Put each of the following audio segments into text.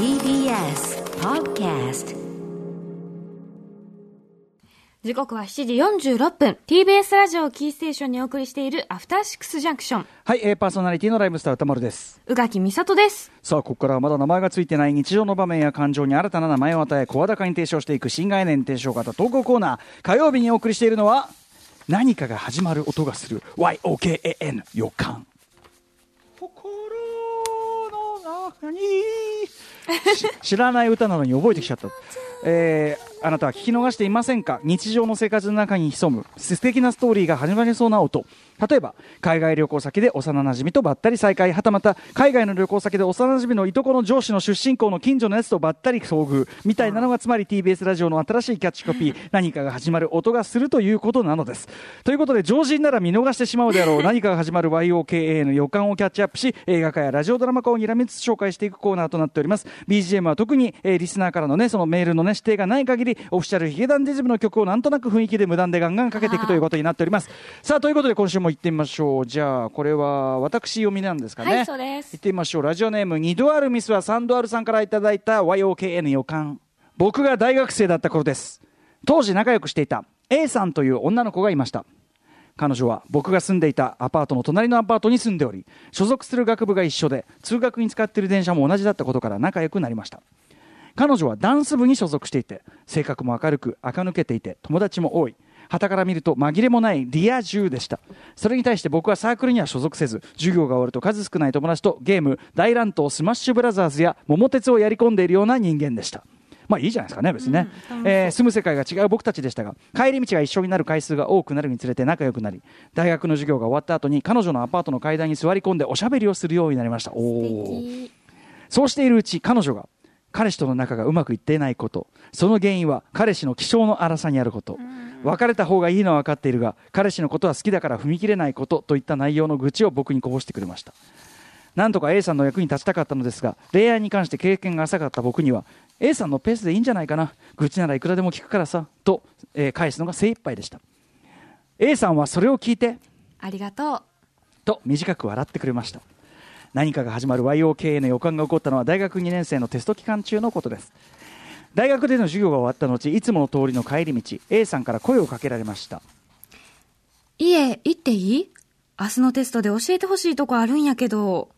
TBS Podcast 時刻は7時46分 TBS ラジオをキーステーションにお送りしているアフターシックスジャンクションはい、えーパーソナリティのライムスター歌丸です。宇垣美里ですさあ、ここからはまだ名前がついてない日常の場面や感情に新たな名前を与え、声高に提唱していく新概念提唱型投稿コーナー。火曜日にお送りしているのは、何かが始まる音がする YOKAN 予感。心の中にし知らない歌なのに覚えてきちゃった。えーあなたは聞き逃していませんか？日常の生活の中に潜む素敵なストーリーが始まりそうな音。例えば海外旅行先で幼馴染とばったり再会はたまた海外の旅行先で幼馴染のいとこの上司の出身校の近所のやつとばったり遭遇みたいなのがつまり TBS ラジオの新しいキャッチコピー何かが始まる音がするということなのです。ということで常人なら見逃してしまうであろう何かが始まる YOKA の予感をキャッチアップし映画化やラジオドラマ化をにらみつつ紹介していくコーナーとなっております。BGM は特に、えーリスナーからのねそのメールのね指定がない限りオフィシャルヒゲダンディズムの曲をなんとなく雰囲気で無断でガンガンかけていくということになっております。さあということで今週も行ってみましょう。じゃあこれは私読みなんですかね。はいそうです。行ってみましょう。ラジオネーム2度あるミスは3度あるさんからいただいた YOKN 予感。僕が大学生だった頃です。当時仲良くしていた A さんという女の子がいました。彼女は僕が住んでいたアパートの隣のアパートに住んでおり所属する学部が一緒で通学に使っている電車も同じだったことから仲良くなりました彼女はダンス部に所属していて性格も明るく垢抜けていて友達も多い。傍から見ると紛れもないリア充でした。それに対して僕はサークルには所属せず授業が終わると数少ない友達とゲーム大乱闘スマッシュブラザーズや桃鉄をやり込んでいるような人間でした。まあいいじゃないですかね別にね、えー住む世界が違う僕たちでしたが帰り道が一緒になる回数が多くなるにつれて仲良くなり大学の授業が終わった後に彼女のアパートの階段に座り込んでおしゃべりをするようになりました。おー。そうしているうち彼女が彼氏との仲がうまくいっていないこと。その原因は彼氏の気性の荒さにあること。別れた方がいいのは分かっているが彼氏のことは好きだから踏み切れないことといった内容の愚痴を僕にこぼしてくれました。なんとか A さんの役に立ちたかったのですが恋愛に関して経験が浅かった僕には A さんのペースでいいんじゃないかな。愚痴ならいくらでも聞くからさと、えー返すのが精一杯でした。A さんはそれを聞いてありがとう。と短く笑ってくれました何かが始まる YOKA の予感が起こったのは大学2年生のテスト期間中のことです。大学での授業が終わった後いつもの通りの帰り道 A さんから声をかけられました。家行っていい？明日のテストで教えてほしいとこあるんやけど。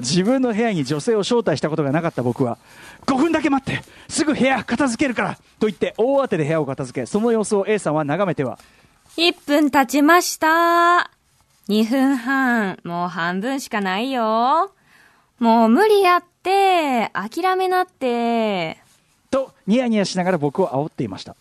自分の部屋に女性を招待したことがなかった僕は5分だけ待ってすぐ部屋片付けるからと言って大当てで部屋を片付けその様子を A さんは眺めては1分経ちました2分半もう半分しかないよ。もう無理やって諦めなって。とニヤニヤしながら僕を煽っていました。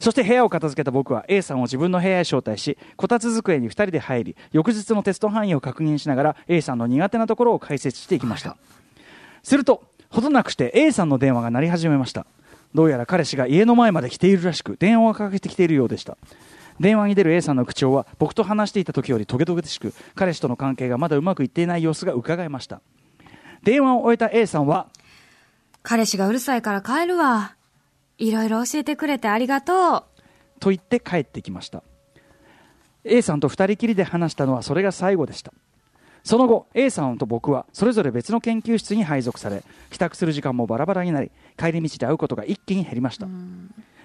そして部屋を片付けた僕は A さんを自分の部屋へ招待しこたつ机に2人で入り翌日のテスト範囲を確認しながら A さんの苦手なところを解説していきました。するとほどなくして A さんの電話が鳴り始めました。どうやら彼氏が家の前まで来ているらしく電話をかけてきているようでした。電話に出る A さんの口調は僕と話していた時よりトゲトゲしく彼氏との関係がまだうまくいっていない様子が伺えました。電話を終えた A さんは彼氏がうるさいから帰るわ。いろいろ教えてくれてありがとう。と言って帰ってきました。A さんと二人きりで話したのはそれが最後でした。その後 A さんと僕はそれぞれ別の研究室に配属され帰宅する時間もバラバラになり帰り道で会うことが一気に減りました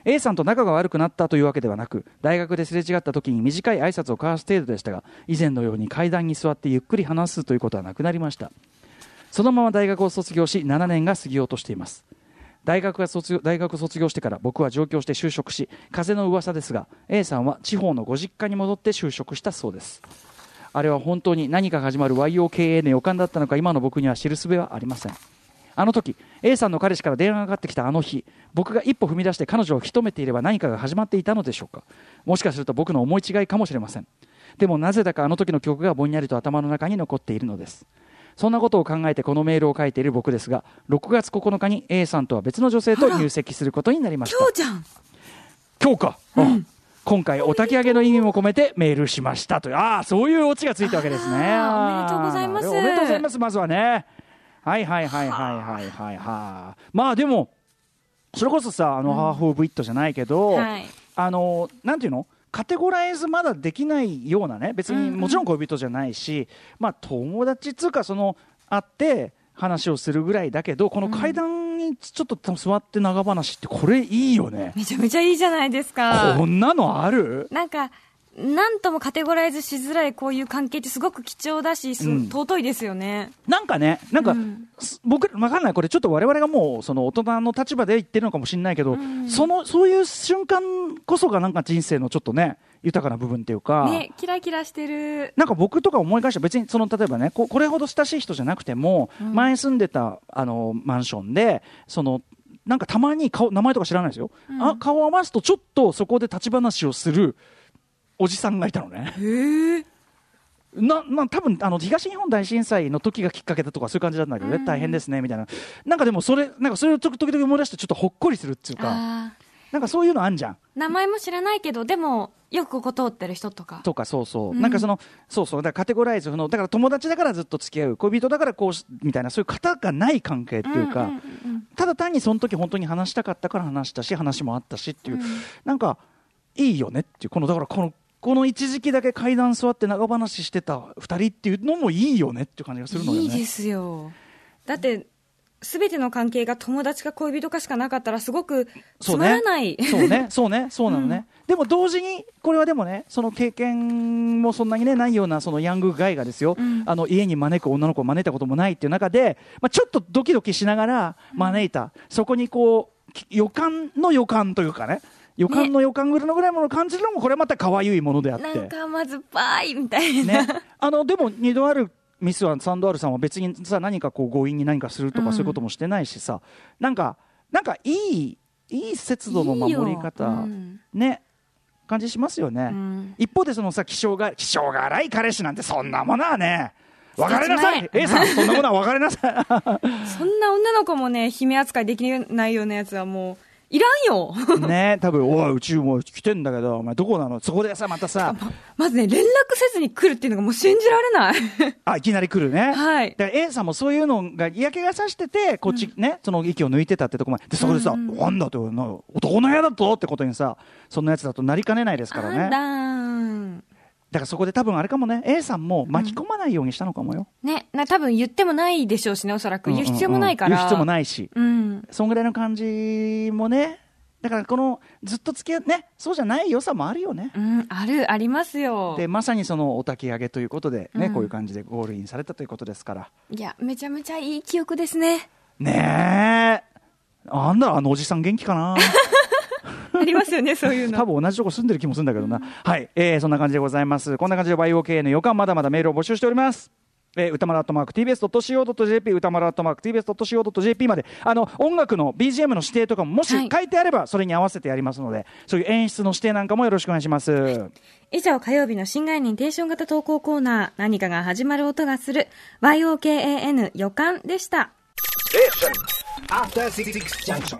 A さんと仲が悪くなったというわけではなく大学ですれ違った時に短い挨拶を交わす程度でしたが以前のように階段に座ってゆっくり話すということはなくなりました。そのまま大学を卒業し7年が過ぎようとしています。大学が卒業大学卒業してから僕は上京して就職し風の噂ですが A さんは地方のご実家に戻って就職したそうです。あれは本当に何かが始まる YOKA の予感だったのか今の僕には知る術はありません。あの時 A さんの彼氏から電話がかかってきたあの日僕が一歩踏み出して彼女を引き止めていれば何かが始まっていたのでしょうか。もしかすると僕の思い違いかもしれません。でもなぜだかあの時の曲がぼんやりと頭の中に残っているのです。そんなことを考えてこのメールを書いている僕ですが6月9日に A さんとは別の女性と入籍することになりました。今日じゃん。今日か、うん。今回お焚き上げの意味も込めてメールしましたという。ああそういうオチがついたわけですね。おめでとうございます。おめでとうございますまずはねはいはいはいはいはいはい。はいまあでもそれこそさあの、ハーフ・オブ・イットじゃないけど、はい。あのなんていうの？カテゴライズまだできないようなね別にもちろん恋人じゃないし、まあ友達っつうかその会って話をするぐらいだけどこの階段にちょっと座って長話ってこれいいよね、めちゃめちゃいいじゃないですか。こんなのある？なんか、なんともカテゴライズしづらいこういう関係ってすごく貴重だし、すうん。尊いですよね。なんかね、なんか、うん。す僕、わかんない、これ、ちょっと我々がもう、その大人の立場で言ってるのかもしれないけど、ん。その、そういう瞬間こそが、なんか人生のちょっとね、豊かな部分っていうか、ね、キラキラしてる。なんか僕とか思い返したら別にその例えばねここれほど親しい人じゃなくても、うん。前住んでたあのマンションでそのなんかたまに顔名前とか知らないですよ、うん。あ顔を合わすとちょっとそこで立ち話をするおじさんがいたのね。へえ。な、まあ、多分あの東日本大震災の時がきっかけだとかそういう感じなんだけどね、うん。大変ですねみたいな。なんかでもそれなんかそれを時々思い出してちょっとほっこりするっていうか。あなんかそういうのあんじゃん。ー名前も知らないけど、でも、よくここ通ってる人とか。とかそうそう、うん。なんかそのそうそう。だからカテゴライズ不能だから友達だからずっと付き合う恋人だからこうしみたいなそういう方がない関係っていうか、ただ単にその時本当に話したかったから話したし話もあったしっていう、うん。なんかいいよねっていう。このだからこのこの一時期だけ階段座って長話してた2人っていうのもいいよねっていう感じがするのよね。いいですよ。だって、すべての関係が友達か恋人かしかなかったら、すごくつまらない。そうね、そうね、そうなのね。でも同時に、これはでもね、その経験もそんなにね、ないような、そのヤングガイがですよ、うんあの家に招く女の子を招いたこともないっていう中で、まあ、ちょっとドキドキしながら招いた、そこにこう、き予感の予感というかね、予感の予感ぐらいのぐらいのものを感じるのも、これはまた可愛いものであって。なんかまずぱいみたいな。ね、あのでも2度あるミスは3度あるさんは別にさ何かこう強引に何かするとかうん。そういうこともしてないしさ、なんかなんかいいいい節度の守り方うん。ね。感じしますよね、うん。一方でそのさ気性が気性が荒い彼氏なんてそんなものはね別れなさい。A さんそんなものは別れなさい。そんな女の子もね、姫扱いできないようなやつはもう、いらんよ。ね多分おいうちも来てんだけどお前どこなの？そこでさまたさ。まずね、連絡せずに来るっていうのがもう信じられない。あいきなり来るね、はい。だから A さんもそういうのが嫌気がさしててこっちね、その息を抜いてたってとこまででそこでさ、うん。うんなんだとな男の部屋だと？ってことにさそんなやつだとなりかねないですからあねだからそこで多分あれかもね A さんも巻き込まないようにしたのかもよ、ね、な、多分言ってもないでしょうしね、おそらく。言う必要もないから。言う必要もないし。うん。そんぐらいの感じもねだからこのずっと付き合うねそうじゃない良さもあるよね、うん、ある、ありますよ。でまさにそのお焚き上げということでね、うん。こういう感じでゴールインされたということですから。いや、めちゃめちゃいい記憶ですね。ねえ。なんだろうあのおじさん元気かな？ありますよね、そういうの。多分同じとこ住んでる気もするんだけどな、はい、えー、そんな感じでございます。こんな感じで YOK の予感まだまだメールを募集しておりますえー、歌丸アットマーク TBS.CO.JP 歌丸アットマーク TBS.CO.JP まであの音楽の BGM の指定とかももしはい書いてあればそれに合わせてやりますので、そういう演出の指定なんかもよろしくお願いします以上、火曜日の新概念テンション型投稿コーナー、何かが始まる音がする、YOKAN 予感でした。After Six Junction.